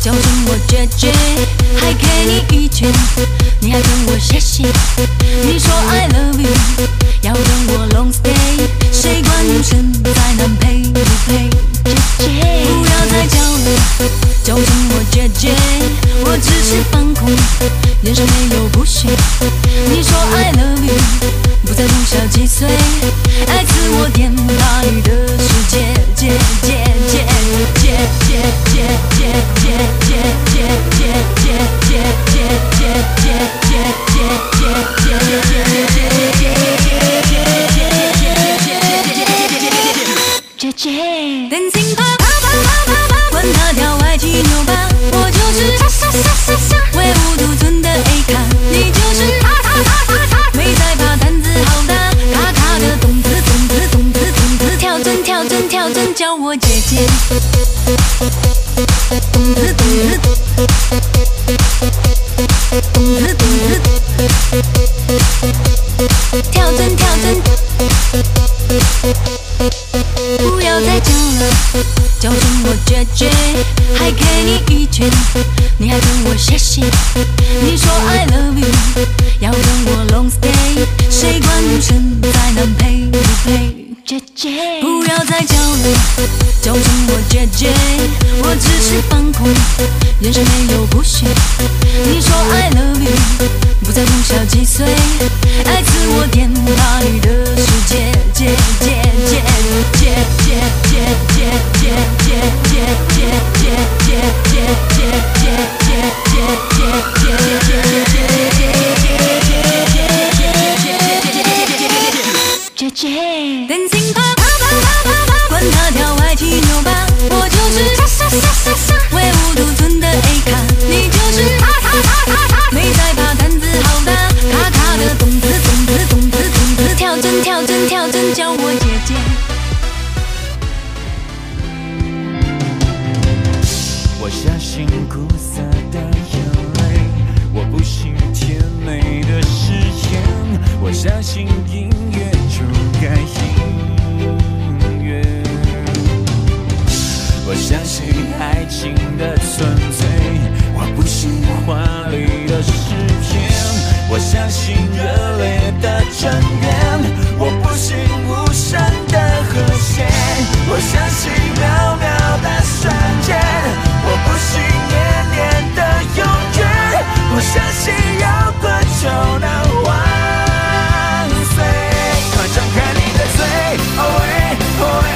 叫声我姐姐，还给你一拳，你还跟我谢谢。你说 I love you，要跟我 long stay，谁管你生在南陪不陪？姐姐，不要再叫了，叫声我姐姐，我只是放空，人生没有不学。你说 I love you，不再不小几岁，还给你一拳，你还跟我谢谢。你说 I love you，要跟我 long stay，谁管女生在南陪不陪？姐姐，不要再叫了，叫声我姐姐，我只是放空，人生没有不屑。你说 I love you，不再不小几岁，爱自我颠跳针，叫我姐姐。我相信苦涩的眼泪，我不信甜美的誓言，我相信音乐就该音乐，我相信爱情的纯粹，我不信华丽的诗篇，我相信热烈的正缘，我不信无声的和弦，我相信渺渺的瞬间。我不信年年的永远，我相信摇滚就能万岁。快张开你的嘴，哦喂哦喂，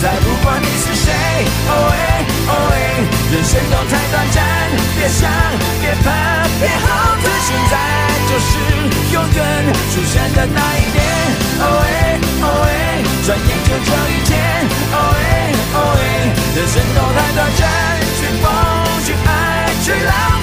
再不管你是谁，哦喂哦喂，人生都太短暂，别想别怕别后退，现在就是永远出现的那一，转眼就这一天，哦喂哦喂，人生都太短暂。去疯，去爱，去浪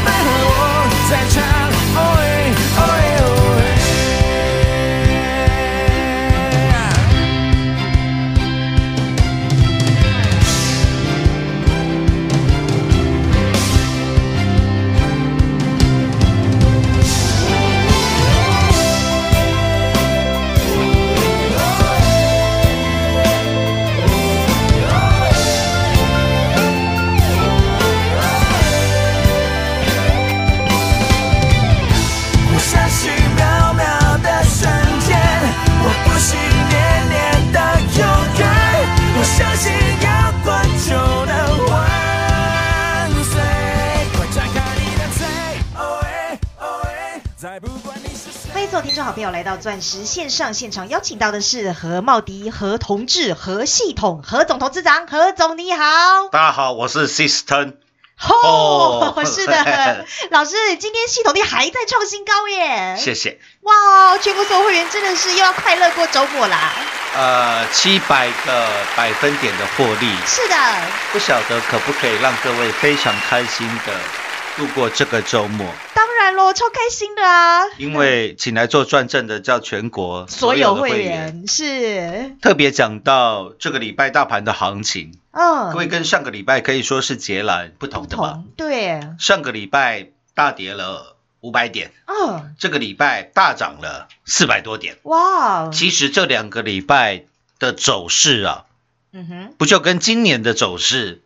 听众好朋友来到钻石线上现场，邀请到的是何茂迪、何同志、何系统、何总投资长，何总你好。大家好，我是 System 哦，哦 是的，老师，今天系统力还在创新高耶！谢谢。哇，全国所有会员真的是又要快乐过周末啦！呃，七百个百分点的获利，是的，不晓得可不可以让各位非常开心的度过这个周末？当然喽，超开心的啊！因为请来做转正的叫全国所有的会员是，特别讲到这个礼拜大盘的行情，嗯，各位跟上个礼拜可以说是截然不同的吧？同对，上个礼拜大跌了五百点，嗯，这个礼拜大涨了四百多点。哇，其实这两个礼拜的走势啊，嗯哼，不就跟今年的走势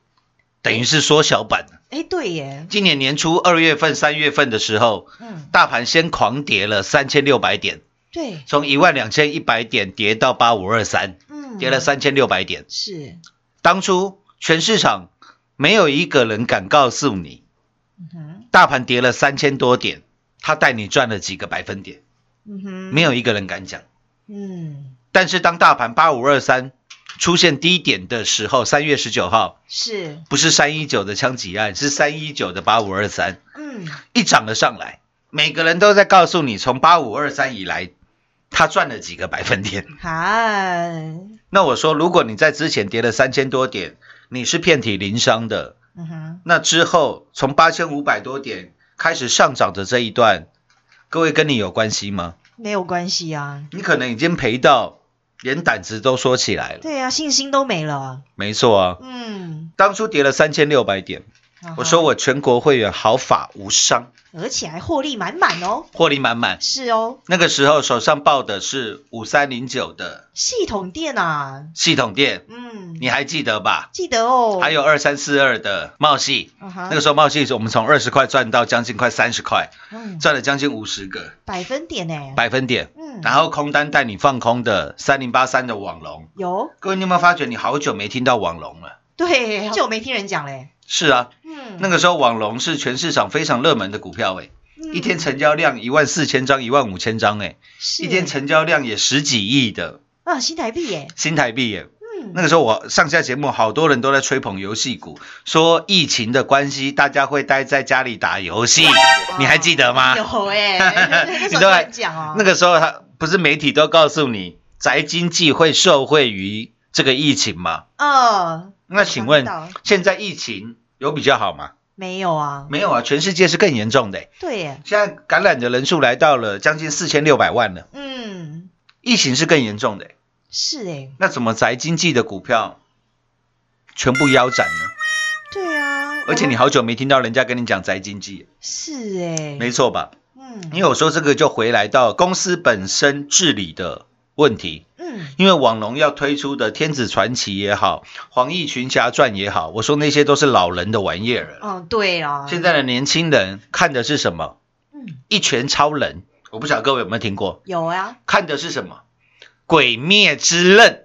等于是缩小版？哎，对耶，今年年初二月份、三月份的时候，嗯，大盘先狂跌了三千六百点，对，从一万两千一百点跌到八五二三，嗯，跌了三千六百点。是，当初全市场没有一个人敢告诉你，嗯哼，大盘跌了三千多点，他带你赚了几个百分点，嗯哼，没有一个人敢讲。嗯，但是当大盘八五二三出现低点的时候，三月十九号是，不是三一九的枪击案，是三一九的八五二三，嗯，一涨了上来，每个人都在告诉你，从八五二三以来，他赚了几个百分点。嗨，那我说，如果你在之前跌了三千多点，你是遍体鳞伤的，嗯哼，那之后从八千五百多点开始上涨的这一段，各位跟你有关系吗？没有关系啊，你可能已经赔到连胆子都缩起来了。对啊，信心都没了，没错啊，嗯，当初跌了三千六百点，我说我全国会员毫发无伤，而且还获利满满哦，获利满满。是哦，那个时候手上抱的是五三零九的。系统店啊，系统店，嗯，你还记得吧？记得哦，还有二三四二的茂系，啊那个时候茂系我们从二十块赚到将近快三十块，嗯。赚了将近五十个。百分点呢，百分点。嗯。然后空单带你放空的三零八三的网龙，有。各位你有没有发觉你好久没听到网龙了？对，好久没听人讲嘞，是啊，嗯，那个时候网龙是全市场非常热门的股票诶，嗯。一天成交量一万四千张、一万五千张诶，是。一天成交量也十几亿的啊新台币耶，新台币耶。嗯，那个时候我上下节目，好多人都在吹捧游戏股，说疫情的关系，大家会待在家里打游戏，你还记得吗？有哎，你都还讲哦，那个时候他不是媒体都告诉你，宅经济会受惠于这个疫情吗？哦，那请问现在疫情有比较好吗？没有啊，没有啊，全世界是更严重的欸。对耶，现在感染的人数来到了将近四千六百万了，嗯，疫情是更严重的欸。是哎，那怎么宅经济的股票全部腰斩呢？对啊，而且你好久没听到人家跟你讲宅经济，是哎，没错吧？嗯因为我说这个就回来到公司本身治理的问题。嗯因为网龙要推出的《天子传奇》也好，《黄奕群侠传》也好，我说那些都是老人的玩意儿了。嗯，对了，现在的年轻人看的是什么？嗯一拳超人，我不晓得各位有没有听过？有啊，看的是什么？鬼灭之刃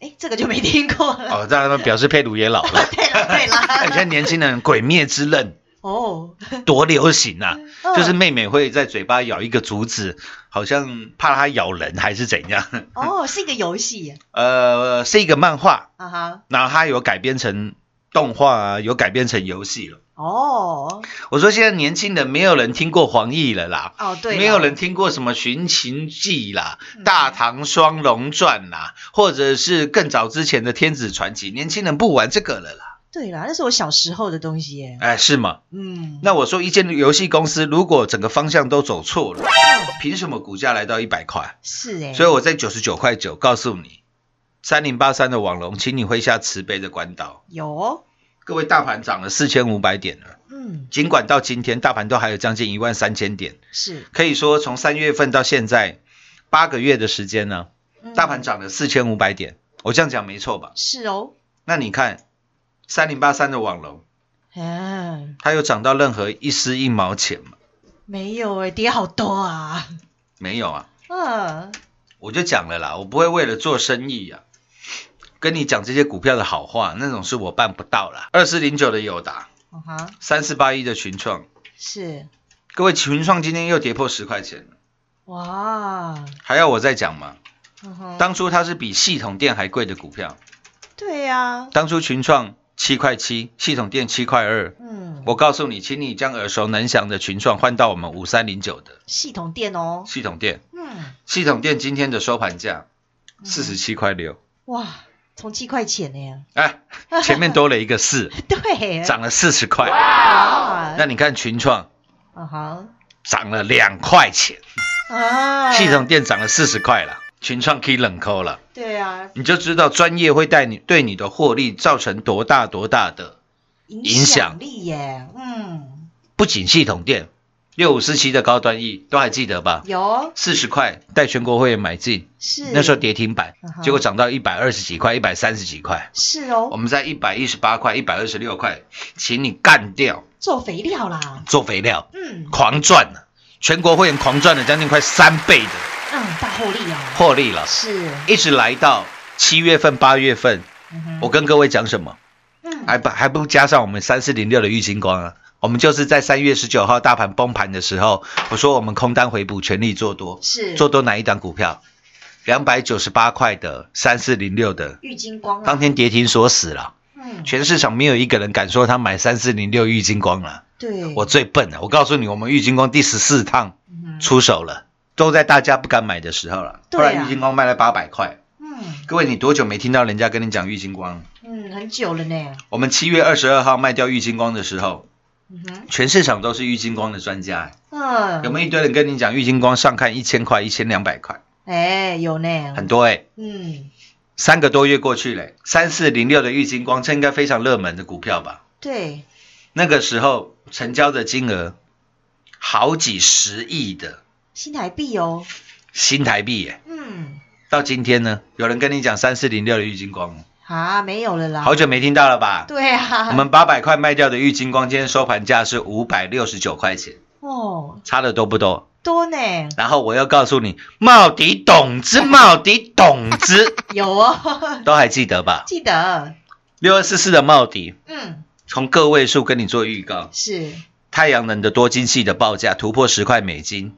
哎，这个就没听过了，哦，让他们表示佩鲁也老了。对了对了 现在，年轻人鬼灭之刃哦，多流行啊！嗯就是妹妹会在嘴巴咬一个竹子，好像怕它咬人还是怎样？哦，是一个游戏 呃，是一个漫画，啊哈，然后它有改编成动画啊，有改编成游戏了。哦我说现在年轻人没有人听过黄奕了啦，哦对，没有人听过什么《寻秦记》啦，嗯大唐双龙传》啦，或者是更早之前的《天子传奇》，年轻人不玩这个了啦。对啦，那是我小时候的东西耶，哎，是吗？嗯，那我说一间游戏公司如果整个方向都走错了，凭什么股价来到一百块？是哎，所以我在九十九块九告诉你，三零八三的网龙，请你挥下慈悲的关刀。有哦，各位，大盘涨了四千五百点了，嗯，尽管到今天大盘都还有将近一万三千点，是可以说从三月份到现在八个月的时间呢，嗯大盘涨了四千五百点。我这样讲没错吧？是哦，那你看三零八三的网龙，嗯，它有涨到任何一丝一毛钱吗？没有哎，跌好多啊，没有啊。嗯，我就讲了啦，我不会为了做生意呀、跟你讲这些股票的好话，那种是我办不到啦。二四零九的友达，啊哈，三四八一的群创，是，各位群创今天又跌破十块钱了，哇，还要我再讲吗？当初它是比系统店还贵的股票，对呀，当初群创七块七，系统店七块二。嗯，我告诉你，请你将耳熟能详的群创换到我们五三零九的。系统店哦，系统店。嗯，系统店今天的收盘价四十七块六，哇，从七块钱呢，哎，前面多了一个四，对，涨了四十块。啊，那你看群创啊哈，涨了两块钱，啊，系统店涨了四十块了，群创可以冷扣了，对啊，你就知道专业会带你对你的获利造成多大多大的。影影响力耶，嗯，不仅系统店六五四七的高端 E 都还记得吧？有。四十块带全国会员买进，是。那时候跌停板嗯，结果涨到一百二十几块，一百三十几块。是哦，我们在一百一十八块、一百二十六块，请你干掉。做肥料啦，做肥料，嗯。狂赚了，全国会员狂赚了将近快三倍的嗯，大获利啊，获利了，是，一直来到七月份、八月份，嗯我跟各位讲什么？嗯，还不还不加上我们三四零六的玉金光啊？我们就是在三月十九号大盘崩盘的时候，我说我们空单回补，全力做多，是。做多哪一档股票？两百九十八块的三四零六的，郁金光啊，当天跌停锁死了，嗯，全市场没有一个人敢说他买三四零六玉金光了。对，我最笨了，我告诉你，我们玉金光第十四趟出手了，都在大家不敢买的时候了。对啊。不然玉金光卖了八百块。嗯。各位，你多久没听到人家跟你讲玉金光？嗯，很久了呢，我们七月二十二号卖掉玉金光的时候，嗯哼，全市场都是玉金光的专家，嗯，有没有一堆人跟你讲玉金光上看一千块、一千两百块，哎，有呢，很多哎、嗯，三个多月过去嘞，三四零六的玉金光，这应该非常热门的股票吧？对，那个时候成交的金额好几十亿的新台币哦，新台币耶，嗯，到今天呢，有人跟你讲三四零六的玉金光，啊，没有了啦，好久没听到了吧？对啊，我们八百块卖掉的玉金光，今天收盘价是五百六十九块钱，哦。差的多不多？多呢，然后我要告诉你，茂迪董子，茂迪董子，有哦，都还记得吧？记得，六二四四的茂迪，嗯，从个位数跟你做预告，是，太阳能的多晶系的报价突破十块美金，嗯，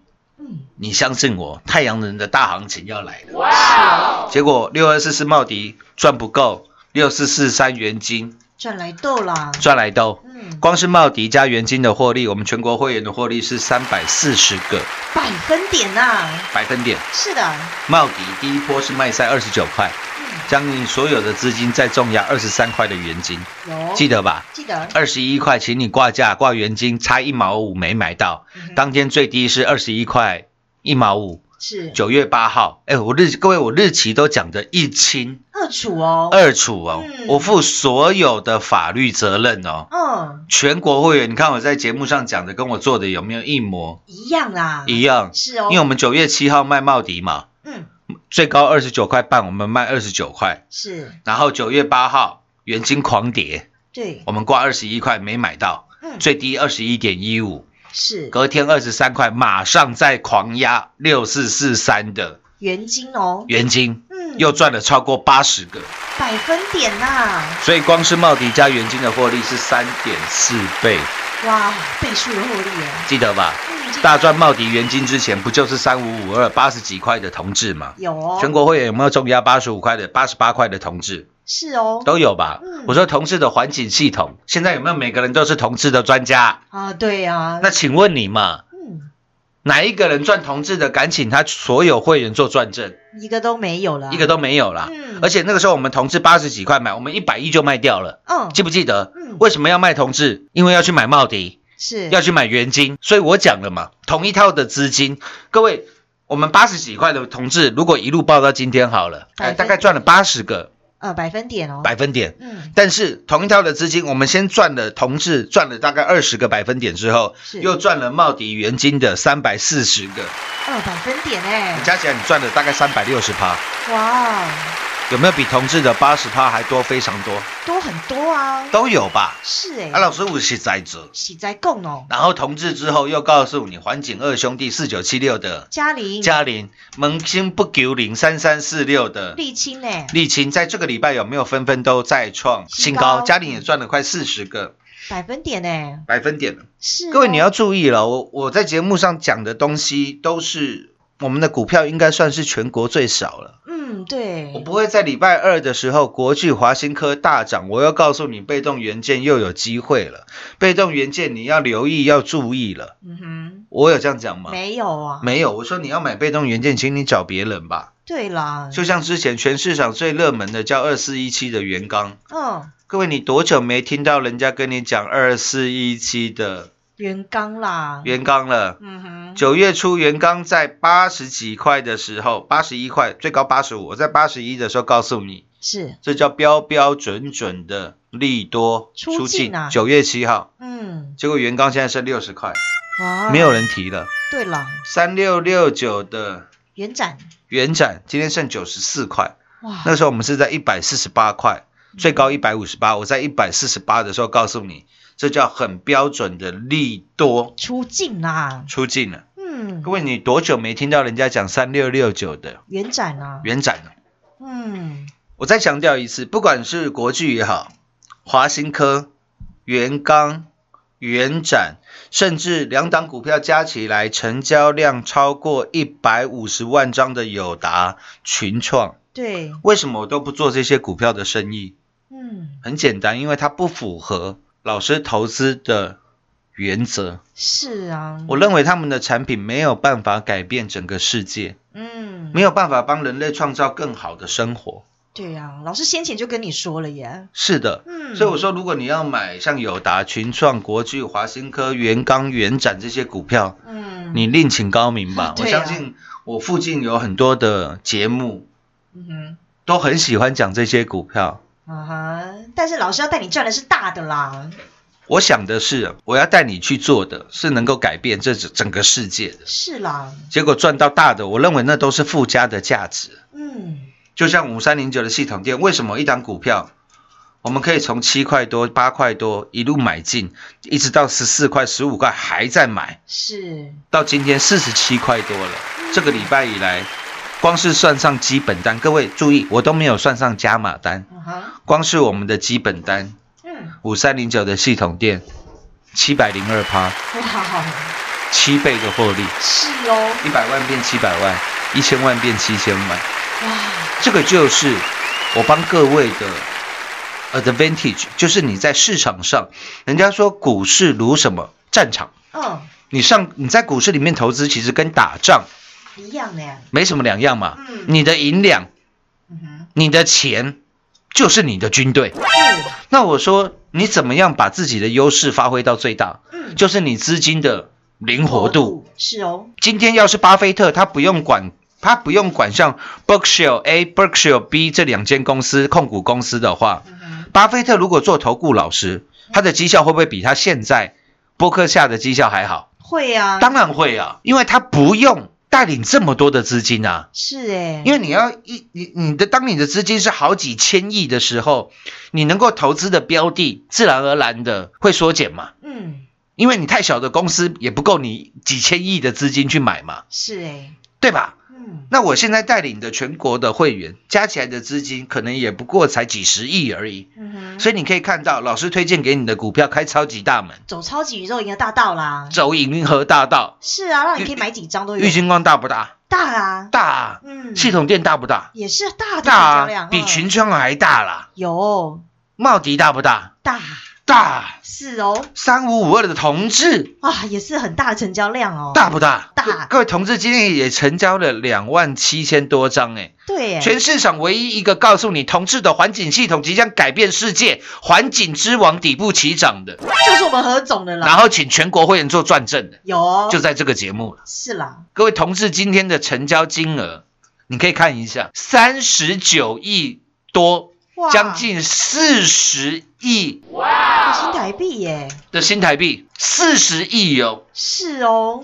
你相信我，太阳能的大行情要来了。哇，结果六二四四茂迪赚不够，六四四三元金赚来豆啦，赚来豆。嗯，光是茂迪加元金的获利，我们全国会员的获利是三百四十个。百分点呐，百分点。是的，茂迪第一波是卖在二十九块，嗯，将你所有的资金再重压二十三块的元金，有，记得吧？记得，二十一块，请你挂价挂元金，差一毛五没买到，嗯当天最低是二十一块一毛五。是。九月八号，哎，我日各位我日期都讲得一清。二楚哦，二楚哦，嗯。我负所有的法律责任哦。嗯，全国会员，你看我在节目上讲的跟我做的有没有一模？一样啦，一样？是哦，因为我们九月七号卖茂迪嘛，嗯，最高二十九块半，我们卖二十九块，是，然后九月八号元金狂跌，对，我们挂二十一块没买到，嗯，最低二十一点一五，是。隔天二十三块，马上再狂压六四四三的原金哦，元金，嗯，又赚了超过八十个，百分点呐，所以光是茂迪加元金的获利是三点四倍，哇，倍数的获利耶，记得吧？嗯，大赚茂迪原金之前不就是三五五二八十几块的同志吗？有哦，全国会员有没有重压八十五块的、八十八块的同志？是哦，都有吧？嗯我说同志的环境系统，现在有没有每个人都是同志的专家？啊，对啊，那请问你嘛，嗯，哪一个人赚同志的，敢请他所有会员做转正？一个都没有了，一个都没有了。嗯而且那个时候我们同志八十几块买，我们一百亿就卖掉了，嗯，记不记得？嗯为什么要卖同志？因为要去买茂迪，是要去买元金。所以我讲了嘛，同一套的资金，各位，我们八十几块的同志，如果一路报到今天好了，哎，大概赚了八十个呃百分点哦，百分点。嗯，但是同一套的资金，我们先赚了同志赚了大概二十个百分点之后，是。又赚了茂迪元金的三百四十个，二百分点哎，加起来你赚了大概三百六十趴，哇，有没有比同志的八十趴还多？非常多，多很多啊，都有吧？是哎，啊，老师我是在这，喜在供哦，然后同志之后又告诉你环景二兄弟四九七六的。嘉玲、嘉玲，萌新不九零三三四六的。沥青呢，沥青，在这个礼拜有没有纷纷都再创新新高？嘉玲也赚了快四十个。百分点呢，百分点。了。是哦。各位你要注意了，我我在节目上讲的东西都是我们的股票应该算是全国最少了。嗯，对我，不会在礼拜二的时候，国际、华新科大涨，我要告诉你，被动元件又有机会了。被动元件你要留意，要注意了。嗯哼我有这样讲吗？没有啊，没有，我说你要买被动元件，请你找别人吧。对啦，就像之前全市场最热门的叫二四一七的元刚，嗯，各位你多久没听到人家跟你讲二四一七的元刚啦，元刚了？嗯哼，九月初元刚在八十几块的时候，八十一块，最高八十五，我在八十一的时候告诉你，是，这叫标标准准的利多出境啊。九月七号，嗯，结果元刚现在剩六十块，哇，没有人提了。对了，三六六九的元展，元展今天剩九十四块，哇，那时候我们是在一百四十八块，最高一百五十八。我在一百四十八的时候告诉你，这叫很标准的利多。出境啦，出境了。嗯。各，位，你多久没听到人家讲三六六九的？元展啊，元展了？嗯，我再强调一次，不管是国巨也好，华新科、元刚、元展，甚至两档股票加起来成交量超过一百五十万张的友达、群创，对，为什么我都不做这些股票的生意？嗯，很简单，因为它不符合老师投资的原则。是啊，我认为他们的产品没有办法改变整个世界，嗯，没有办法帮人类创造更好的生活。对呀、老师先前就跟你说了耶，是的，嗯。所以我说，如果你要买像友达、群创、国巨、华新科、元刚、元展这些股票，嗯，你另请高明吧。我相信我附近有很多的节目嗯哼。都很喜欢讲这些股票。哼，啊哈，但是老师要带你赚的是大的啦，我想的是，我要带你去做的是能够改变这整整个世界的。是啦，结果赚到大的，我认为那都是附加的价值。嗯，就像五三零九的系统店，为什么一档股票我们可以从七块多、八块多一路买进，一直到十四块、十五块还在买，是，到今天四十七块多了。这个礼拜以来，光是算上基本单，各位注意，我都没有算上加码单，光是我们的基本单，嗯，五三零九的系统店，七百零二趴，哇，七倍的获利，是哦，一百万变七百万，一千万变七千万。哇，这个就是我帮各位的 advantage，就是你在市场上，人家说股市如什么战场，嗯，你上你在股市里面投资，其实跟打仗一样的呀，没什么两样嘛。嗯你的银两，嗯哼，你的钱，就是你的军队。对，那我说，你怎么样把自己的优势发挥到最大？嗯，就是你资金的灵活度。是哦，今天要是巴菲特，他不用管，他不用管像 Berkshire A、Berkshire B 这两间公司控股公司的话，嗯，巴菲特如果做投顾老师，他的绩效会不会比他现在波克夏的绩效还好？会啊，当然会啊，因为他不用带领这么多的资金啊。是哎，因为你要一你你的当你的资金是好几千亿的时候，你能够投资的标的自然而然的会缩减嘛。嗯，因为你太小的公司也不够你几千亿的资金去买嘛，是哎，对吧？嗯，那我现在带领的全国的会员加起来的资金可能也不过才几十亿而已，所以你可以看到老师推荐给你的股票开超级大门，走超级宇宙银河大道啦，走银河大道，是啊，让你可以买几张都有玉，金光大不大？大啊，大啊，嗯，系统店大不大？也是大的大啊比嗯群创还大啦。有茂迪大不大？大，大，是哦，三五五二的同志。啊，也是很大的成交量哦，大不大？大。各各位同志今天也成交了两万七千多张哎。对，全市场唯一一个告诉你同志的环境系统即将改变世界，环境之王底部起涨的，就是我们何总的啦，然后请全国会员做转正的，有。哦，就在这个节目了。是啦，各位同志今天的成交金额，你可以看一下，三十九亿多，将近四十亿。新台币耶，的新台币，四十亿哦。是哦，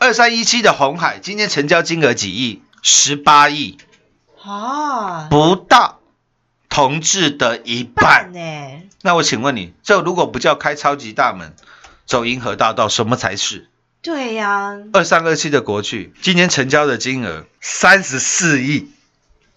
二三一七的红海今天成交金额几亿？十八亿，啊，不到同志的一半。呢，那我请问你，这如果不叫开超级大门，走银河大道，什么才是？对呀，二三二七的国巨今天成交的金额三十四亿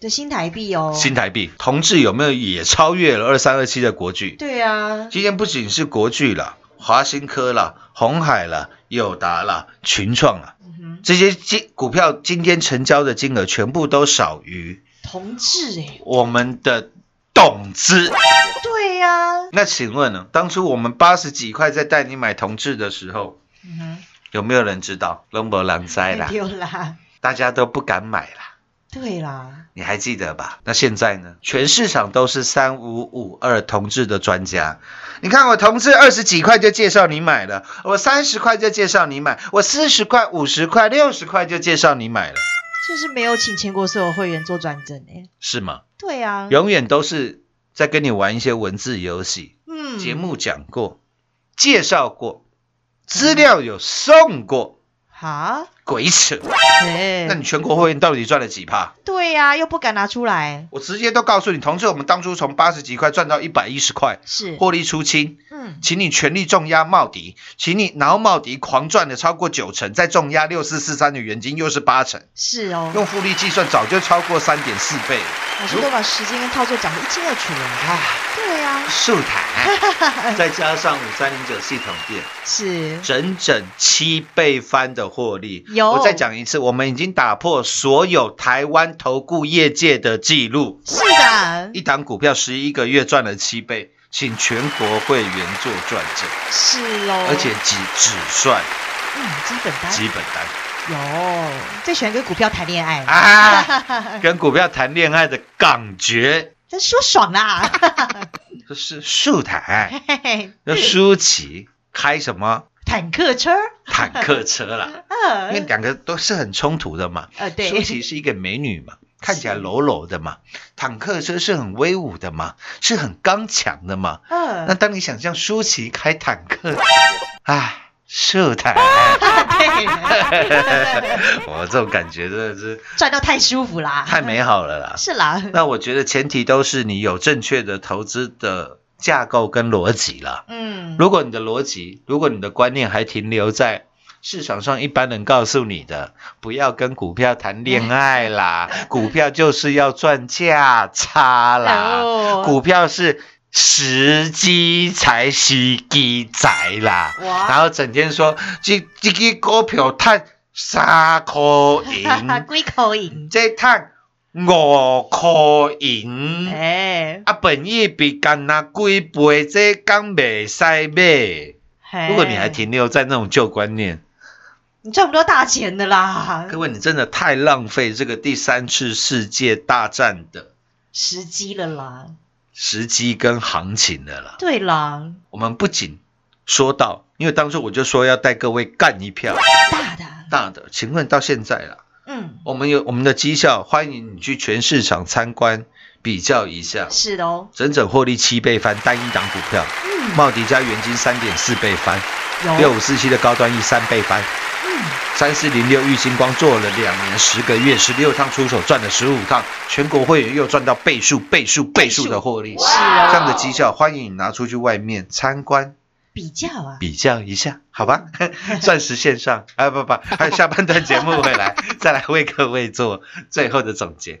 的新台币哦，新台币，同志有没有也超越了二三二七的国巨？对啊，今天不仅是国巨了，华新科了，红海了，友达了，群创了，嗯，这些金股票今天成交的金额全部都少于同志哎，我们的董资。对呀，那请问呢？当初我们八十几块在带你买同志的时候，有没有人知道？龙博狼灾啦没，有啦，大家都不敢买啦。对啦，你还记得吧？那现在呢？全市场都是三五五二同志的专家。你看我同志二十几块就介绍你买了，我三十块就介绍你买，我四十块、五十块、六十块就介绍你买了，就是没有请全国所有会员做转正哎，是吗？对啊，永远都是在跟你玩一些文字游戏。嗯节目讲过，介绍过，资料有送过，哈，鬼扯！哎那你全国会员到底赚了几趴？对呀，又不敢拿出来，我直接都告诉你，同志，我们当初从八十几块赚到一百一十块，是，获利出清。嗯，请你全力重压茂迪，请你然后茂迪狂赚了超过九成，再重压六四四三的原金又是八成，是哦，用复利计算早就超过三点四倍了。老师都把时间跟操作讲得一清二楚了，啊，数台 再加上五三零九系统店，是，整整七倍翻的获利。有。我再讲一次，我们已经打破所有台湾投顾业界的记录，是的，一档股票十一个月赚了七倍，请全国会员做转正，是哦，而且只只算？嗯，基本单。基本单。有，最喜欢跟股票谈恋爱，啊，跟股票谈恋爱的感觉，真说爽啦，这是树台，那舒淇开什么坦克车，坦克车啦？因为呃，两个都是很冲突的嘛。呃，对，舒淇是一个美女嘛，看起来柔柔的嘛，坦克车是很威武的嘛，是很刚强的嘛。那呃，当你想象舒淇开坦克，唉，树台，我 这种感觉真的是赚到太舒服啦，太美好了啦。是啦，那我觉得前提都是你有正确的投资的架构跟逻辑啦。嗯，如果你的逻辑，如果你的观念还停留在市场上一般人告诉你的，不要跟股票谈恋爱啦，股票就是要赚价差啦，哦。股票是时机才是机仔啦，哇。然后整天说这这个股票赚三块银，几块银，这赚五块银。哎，啊，本意比干那几倍，这刚袂使买。如果你还，停留在那种旧观念，你赚不到大钱的啦，各位，你真的太浪费这个第三次世界大战的时机了啦，时机跟行情了啦。对啦，我们不仅说到，因为当初我就说要带各位干一票。大的，大的，请问到现在了，嗯，我们有我们的绩效，欢迎你去全市场参观比较一下，是的哦，整整获利七倍翻，单一档股票，嗯，茂迪加元金三点四倍翻。六五四七的高端一三倍翻，嗯，三四零六玉金光做了两年十个月，十六趟出手赚了十五趟，全国会员又赚到倍数、倍数、倍数。的获利，是啊这样的绩效，欢迎你拿出去外面参观。比较啊，比较一下，好吧？钻石线上。啊，不不，还有下半段节目回来，再来为各位做最后的总结。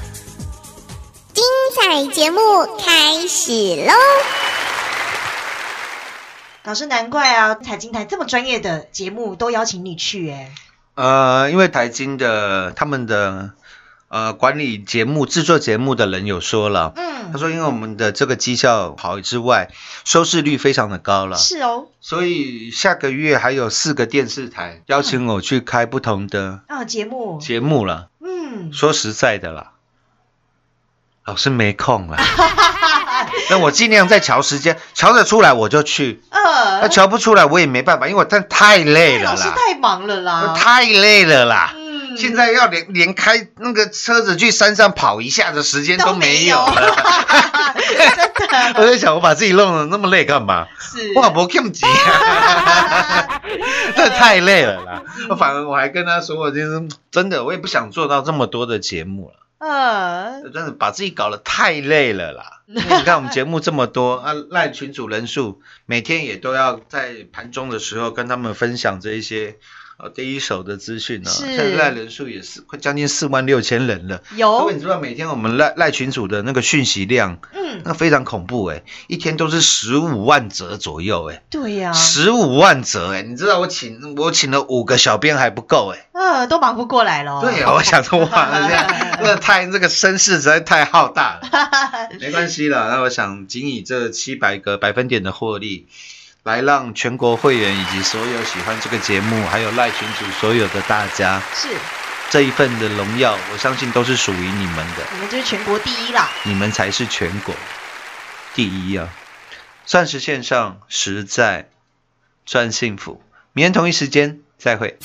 精彩节目开始喽！老师难怪啊，财经台这么专业的节目都邀请你去，哎，呃，因为台金的他们的呃管理节目、制作节目的人有说了，嗯。他，说因为我们的这个绩效好之外，收视率非常的高了，是哦，所以下个月还有四个电视台邀请我去开不同的啊，节目，节目了。嗯，说实在的啦，老师没空啦。那我尽量再瞧时间，瞧得出来我就去，呃那呃，瞧不出来我也没办法，因为我真的太累了老师啦，太忙了啦，太累了啦。嗯，现在要连连开那个车子去山上跑一下的时间都没有都没了。真的我在想，我把自己弄得那么累干嘛？是，哇，不用急啊，这太累了啦。我反而我还跟他说，我就是真的，我也不想做到这么多的节目了。呃，真的把自己搞得太累了啦！因为你看我们节目这么多啊，赖群主人数每天也都要在盘中的时候跟他们分享这一些呃第一手的资讯呢。是现在赖人数也是快将近四万六千人了。各有位，你知道每天我们赖赖群主的那个讯息量，嗯，那非常恐怖哎、一天都是十五万则左右哎、对呀，十五万则哎、你知道我请我请了五个小编还不够哎、呃，都忙不过来了，对呀，我想说哇，这样 那太这个声势实在太浩大了。没关系了，那我想仅以这七百个百分点的获利，来让全国会员以及所有喜欢这个节目，还有赖群主所有的大家，是，这一份的荣耀，我相信都是属于你们的，你们就是全国第一啦，你们才是全国第一啊！钻石线上实在赚幸福，明天同一时间再会。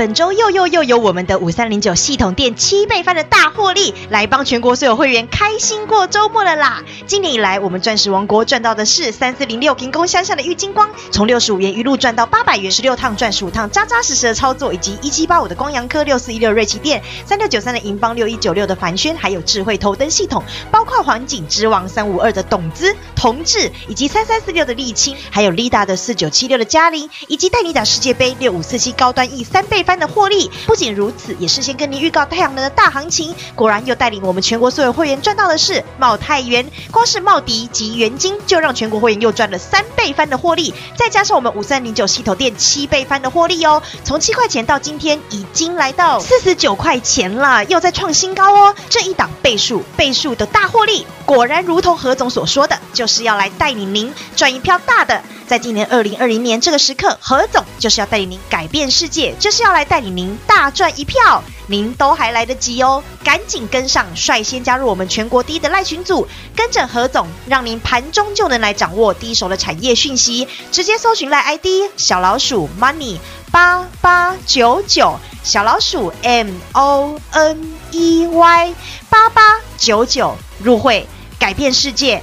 本周又又又有我们的五三零九系统店七倍翻的大获利，来帮全国所有会员开心过周末了啦！今年以来，我们钻石王国赚到的是三四零六平工乡下的郁金光，从六十五元一路赚到八百元，十六趟赚十五趟，扎扎实实的操作，以及一七八五的光阳科、六四一六瑞奇店、三六九三的银邦、六一九六的凡轩，还有智慧头灯系统，包括环景之王三五二的董资、同志，以及三三四六的沥青，还有 Lida 的四九七六的嘉玲，以及带你打世界杯六五四七高端 E 三倍翻的获利。不仅如此，也事先跟您预告太阳能的大行情，果然又带领我们全国所有会员赚到的是茂泰元，光是茂迪及元金就让全国会员又赚了三倍翻的获利，再加上我们五三零九系统店七倍翻的获利哦，从七块钱到今天已经来到四十九块钱了，又在创新高哦。这一档倍数倍数的大获利，果然如同何总所说的，就是要来带领您赚一票大的。在今年二零二零年这个时刻，何总就是要带领您改变世界，就是要来带领您大赚一票。您都还来得及哦，赶紧跟上，率先加入我们全国第一的赖群组，跟着何总，让您盘中就能来掌握第一手的产业讯息。直接搜寻赖 ID 小老鼠 money 八八九九，小老鼠 M O N E Y 八八九九入会，改变世界。